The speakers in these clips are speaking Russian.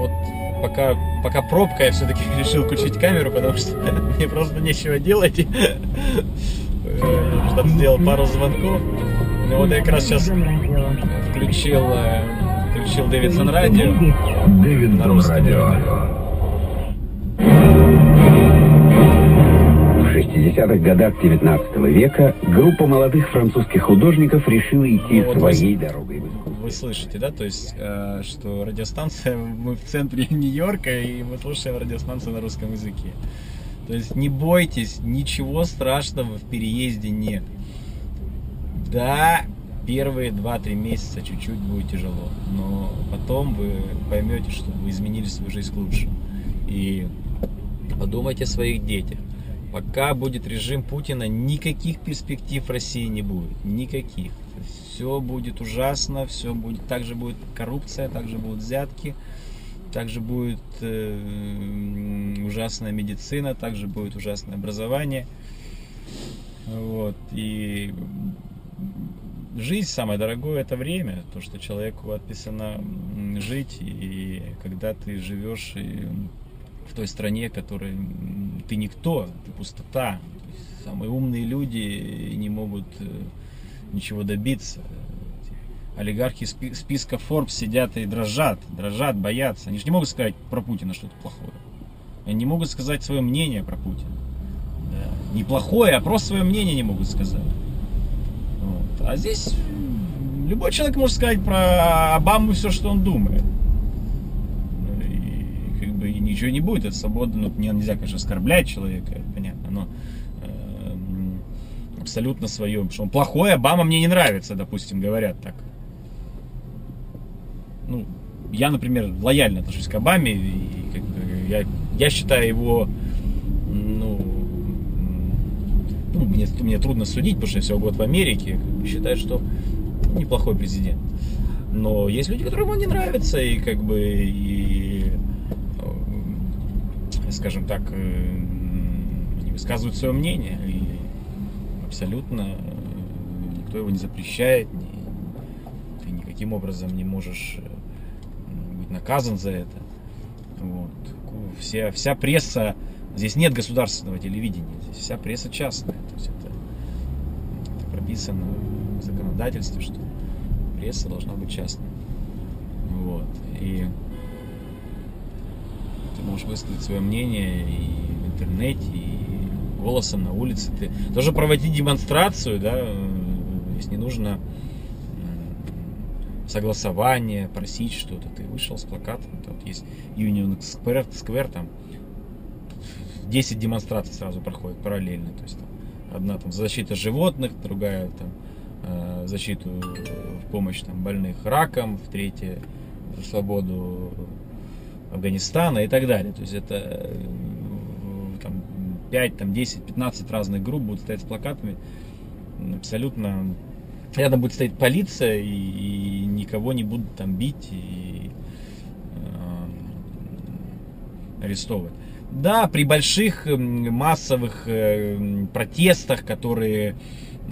вот пока, пока пробка, я все-таки решил включить камеру, потому что мне просто нечего делать. Что сделал пару звонков. Ну вот я как раз сейчас включил, э, включил Дэвидсон радио. Дэвидсон радио. В 60-х годах 19 века группа молодых французских художников решила идти Ну, своей дорогой. Вы слышите, да, то есть, э, что радиостанция, мы в центре Нью-Йорка, и мы слушаем радиостанцию на русском языке. То есть не бойтесь, ничего страшного в переезде нет. Да, первые 2-3 месяца чуть-чуть будет тяжело, но потом вы поймете, что вы изменили свою жизнь к лучшему. И подумайте о своих детях. Пока будет режим Путина, никаких перспектив России не будет. Никаких. Все будет ужасно, все будет, также будет коррупция, также будут взятки, также будет э, ужасная медицина, также будет ужасное образование. Вот. И жизнь самое дорогое это время, то, что человеку отписано жить, и когда ты живешь и в той стране, которой ты никто, ты пустота. Самые умные люди не могут э, ничего добиться. Олигархи спи- списка Forbes сидят и дрожат, дрожат, боятся. Они же не могут сказать про Путина что-то плохое. Они не могут сказать свое мнение про Путина. Да. Не а просто свое мнение не могут сказать. Вот. А здесь любой человек может сказать про Обаму все, что он думает. И как бы ничего не будет, это свобода, ну, не- нельзя, конечно, оскорблять человека, понятно, но абсолютно свое, что он плохой, Обама мне не нравится, допустим, говорят так. Ну, я, например, лояльно отношусь к Обаме, и как бы я, я считаю его, ну, ну, мне, мне трудно судить, потому что я всего год в Америке, считаю, что ну, неплохой президент. Но есть люди, которым он не нравится, и как бы, и, э, скажем так, э, они высказывают свое мнение, и абсолютно никто его не запрещает, ты никаким образом не можешь э, быть наказан за это. Вот. Вся, вся пресса, здесь нет государственного телевидения, здесь вся пресса частная. То есть это, это прописано в законодательстве, что пресса должна быть частной. Вот. И ты можешь высказать свое мнение и в интернете, и голосом на улице. Ты тоже проводить демонстрацию, да, э, если не нужно согласование, просить что-то. Ты вышел с плакатом, там вот есть Union Square, Square, там 10 демонстраций сразу проходят параллельно. То есть там, одна там за защиту животных, другая там э, защиту э, в помощь там, больных раком, в третье за свободу Афганистана и так далее. То есть это 5, там, 10, 15 разных групп будут стоять с плакатами абсолютно рядом будет стоять полиция и, и никого не будут там бить и э, арестовывать. Да, при больших массовых э, протестах, которые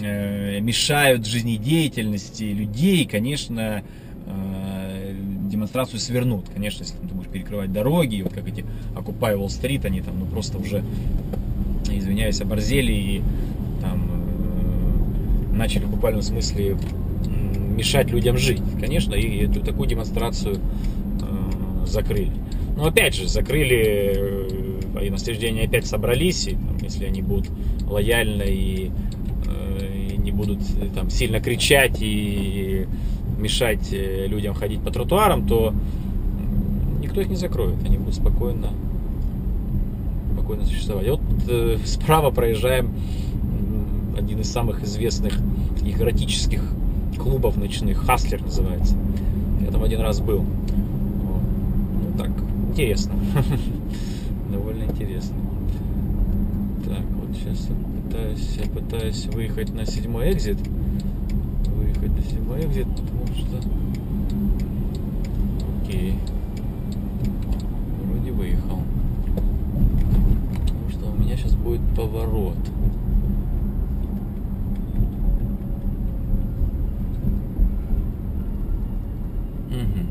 э, мешают жизнедеятельности людей, конечно, э, демонстрацию свернут. Конечно, если ты будешь перекрывать дороги, вот как эти Occupy Wall Street, они там ну, просто уже, извиняюсь, оборзели и там э, начали в буквальном смысле мешать людям жить. Конечно, и эту такую демонстрацию э, закрыли. Но опять же, закрыли, э, и день опять собрались, и там, если они будут лояльно и, э, и не будут э, там сильно кричать и мешать э, людям ходить по тротуарам, то никто их не закроет, они будут спокойно, спокойно существовать. И вот справа проезжаем один из самых известных их клубов ночных, Хаслер называется. Я там один раз был. Ну так, интересно. Довольно интересно. Так, вот сейчас я пытаюсь, я пытаюсь выехать на седьмой экзит. Выехать на седьмой экзит, потому что... Окей. Вроде выехал. Потому что у меня сейчас будет поворот. Мгм.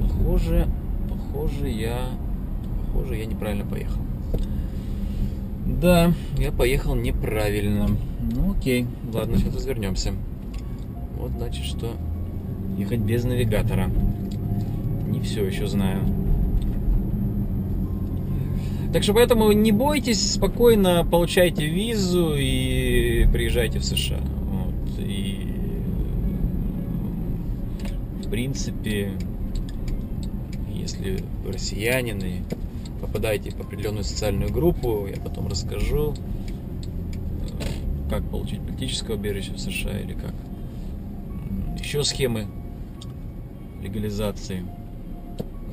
похоже, похоже, я, похоже, я неправильно поехал. Да, я поехал неправильно. Ну окей, ладно, сейчас развернемся. Вот значит, что ехать без навигатора. Не все еще знаю. Так что поэтому не бойтесь, спокойно получайте визу и приезжайте в США. Вот. И в принципе, если вы россиянин и попадаете в определенную социальную группу, я потом расскажу, как получить политическое убежище в США или как еще схемы легализации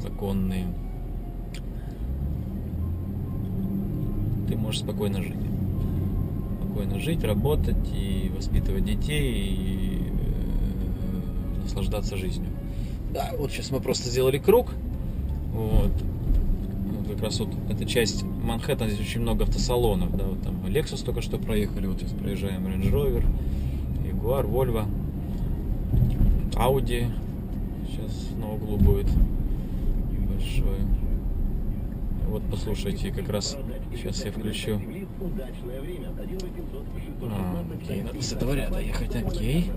законные. Ты можешь спокойно жить. Спокойно жить, работать и воспитывать детей и э, наслаждаться жизнью. Да, вот сейчас мы просто сделали круг. Вот. как раз вот эта часть Манхэттена, здесь очень много автосалонов. Да, вот там Lexus только что проехали, вот сейчас проезжаем Range Rover, Jaguar, Volvo, Audi. Сейчас на углу будет большой. Вот послушайте, как раз сейчас я включу. А, окей, надо с этого ряда ехать, окей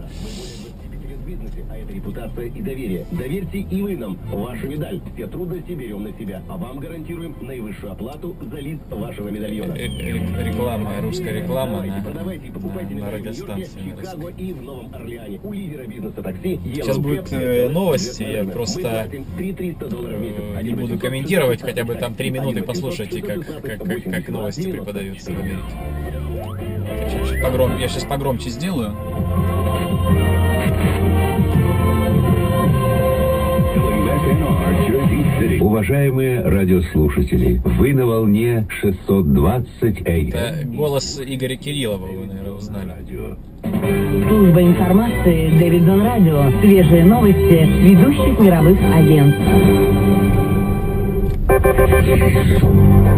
бизнесе, а это репутация и доверие. Доверьте и вы нам. Ваша медаль. Все трудности берем на себя, а вам гарантируем наивысшую оплату за лист вашего медальона. Э, э, реклама, русская реклама Продавайте, на, продавайте и покупайте на, на радиостанции. Чикаго и в Новом Орлеане. У лидера бизнеса такси Сейчас будут э, новости, я просто э, не буду комментировать, хотя бы там три минуты послушайте, как, как, как, как новости преподаются в Америке. Погром- я сейчас погромче сделаю. Уважаемые радиослушатели, вы на волне 620 Это AM. голос Игоря Кириллова, вы, наверное, узнали. Служба информации Дэвидон Радио. Свежие новости ведущих мировых агентств.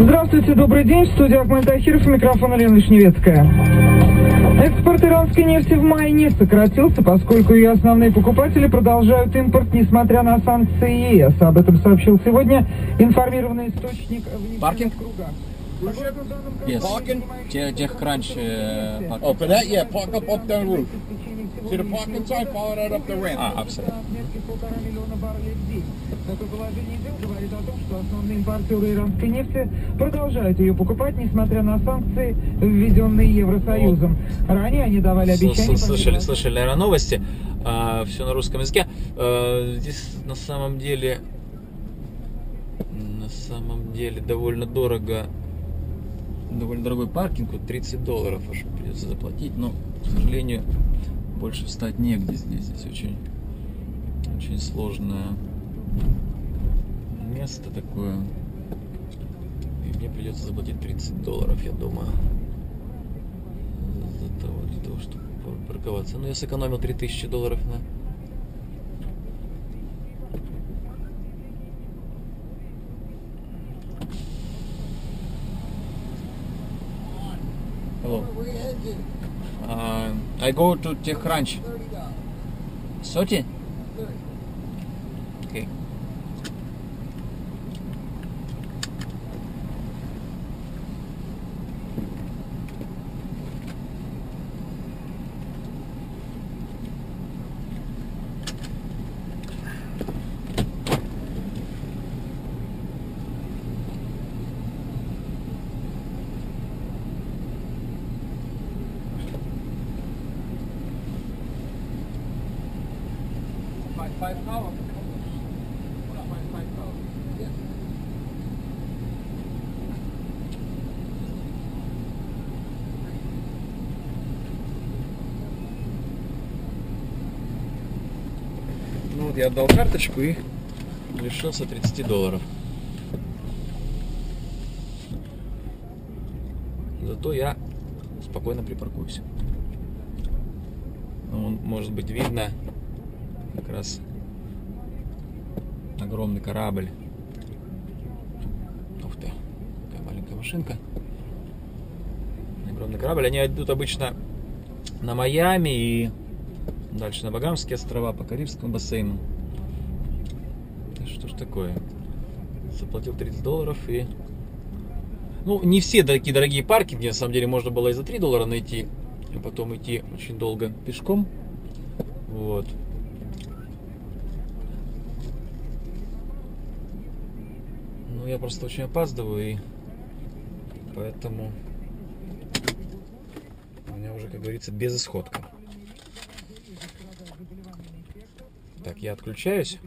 Здравствуйте, добрый день. В студии Ахмед Тахиров, микрофон Лена Вишневецкая. Экспорт иранской нефти в мае не сократился, поскольку ее основные покупатели продолжают импорт, несмотря на санкции ЕС. Об этом сообщил сегодня информированный источник в нефтяных Паркинг? кругах. Yes. компании, Техкранч. Oh, for that, yeah, park up up the roof. See the parking sign? Follow that up the ramp. А, абсолютно. отметки полтора миллиона баррелей в день. Такое положение дел говорит о том, что основные импортеры иранской нефти продолжают ее покупать, несмотря на санкции, введенные Евросоюзом. Ранее они давали обещания... Слышали, слышали, наверное, новости. все на русском языке. А, здесь на самом деле, на самом деле довольно дорого, довольно дорогой паркинг, вот 30 долларов аж придется заплатить, но, к сожалению, больше встать негде здесь. Здесь очень, очень сложное место такое. И мне придется заплатить 30 долларов, я думаю за того, для того, чтобы парковаться. Ну, я сэкономил 3000 долларов на... Hello. Uh, I go to TechCrunch. 30? Okay. Ну вот я отдал карточку и лишился 30 долларов. Зато я спокойно припаркуюсь. Ну, может быть видно как раз огромный корабль. Ух ты, такая маленькая машинка. Огромный корабль. Они идут обычно на Майами и дальше на Багамские острова, по Карибскому бассейну. Что ж такое? Заплатил 30 долларов и... Ну, не все такие дорогие паркинги, на самом деле, можно было и за 3 доллара найти, а потом идти очень долго пешком. Вот. Ну, я просто очень опаздываю, и поэтому у меня уже, как говорится, безысходка. Так, я отключаюсь.